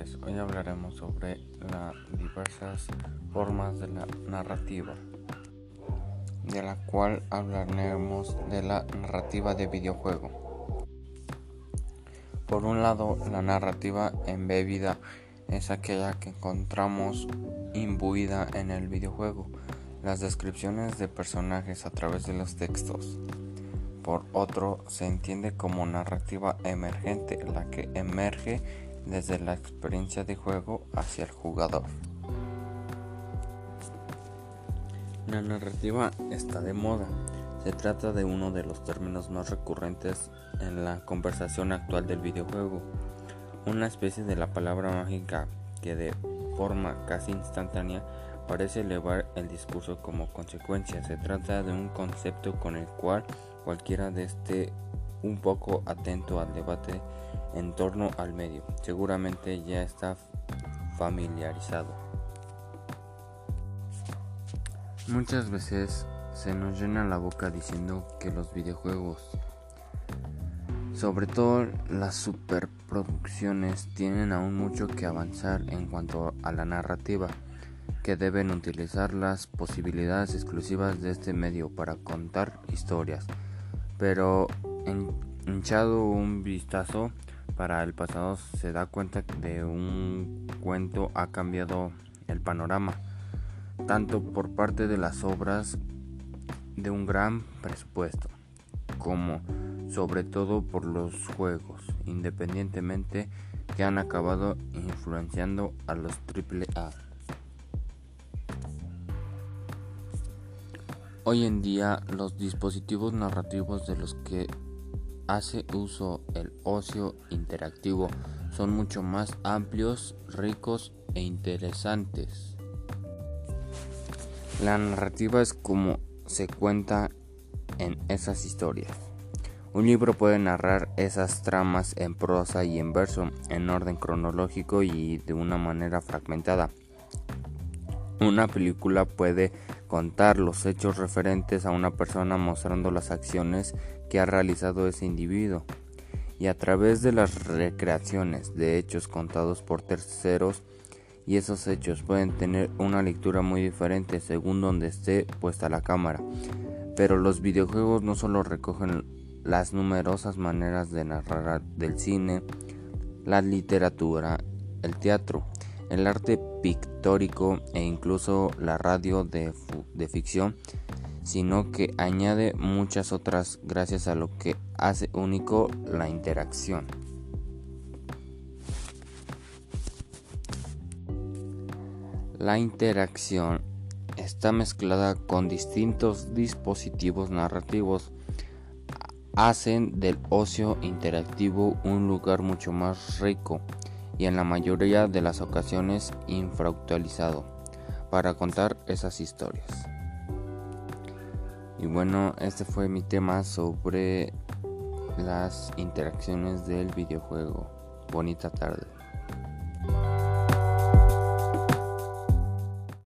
Hoy hablaremos sobre las diversas formas de la narrativa, de la cual hablaremos de la narrativa de videojuego. Por un lado, la narrativa embebida es aquella que encontramos imbuida en el videojuego, las descripciones de personajes a través de los textos. Por otro, se entiende como narrativa emergente, la que emerge desde la experiencia de juego hacia el jugador. La narrativa está de moda. Se trata de uno de los términos más recurrentes en la conversación actual del videojuego, una especie de la palabra mágica que de forma casi instantánea parece elevar el discurso como consecuencia. Se trata de un concepto con el cual cualquiera de este un poco atento al debate en torno al medio. Seguramente ya está familiarizado. Muchas veces se nos llena la boca diciendo que los videojuegos, sobre todo las superproducciones, tienen aún mucho que avanzar en cuanto a la narrativa que deben utilizar las posibilidades exclusivas de este medio para contar historias. Pero hinchado un vistazo para el pasado se da cuenta de un cuento ha cambiado el panorama, tanto por parte de las obras de un gran presupuesto, como sobre todo por los juegos, independientemente que han acabado influenciando a los AAA. Hoy en día los dispositivos narrativos de los que hace uso el ocio interactivo son mucho más amplios, ricos e interesantes. La narrativa es como se cuenta en esas historias. Un libro puede narrar esas tramas en prosa y en verso, en orden cronológico y de una manera fragmentada. Una película puede contar los hechos referentes a una persona mostrando las acciones que ha realizado ese individuo y a través de las recreaciones de hechos contados por terceros y esos hechos pueden tener una lectura muy diferente según donde esté puesta la cámara. Pero los videojuegos no solo recogen las numerosas maneras de narrar del cine, la literatura, el teatro, el arte pictórico e incluso la radio de, ficción, sino que añade muchas otras gracias a lo que hace único la interacción. La interacción está mezclada con distintos dispositivos narrativos, hacen del ocio interactivo un lugar mucho más rico y en la mayoría de las ocasiones infrautualizado para contar esas historias. Y bueno, este fue mi tema sobre las interacciones del videojuego. Bonita tarde.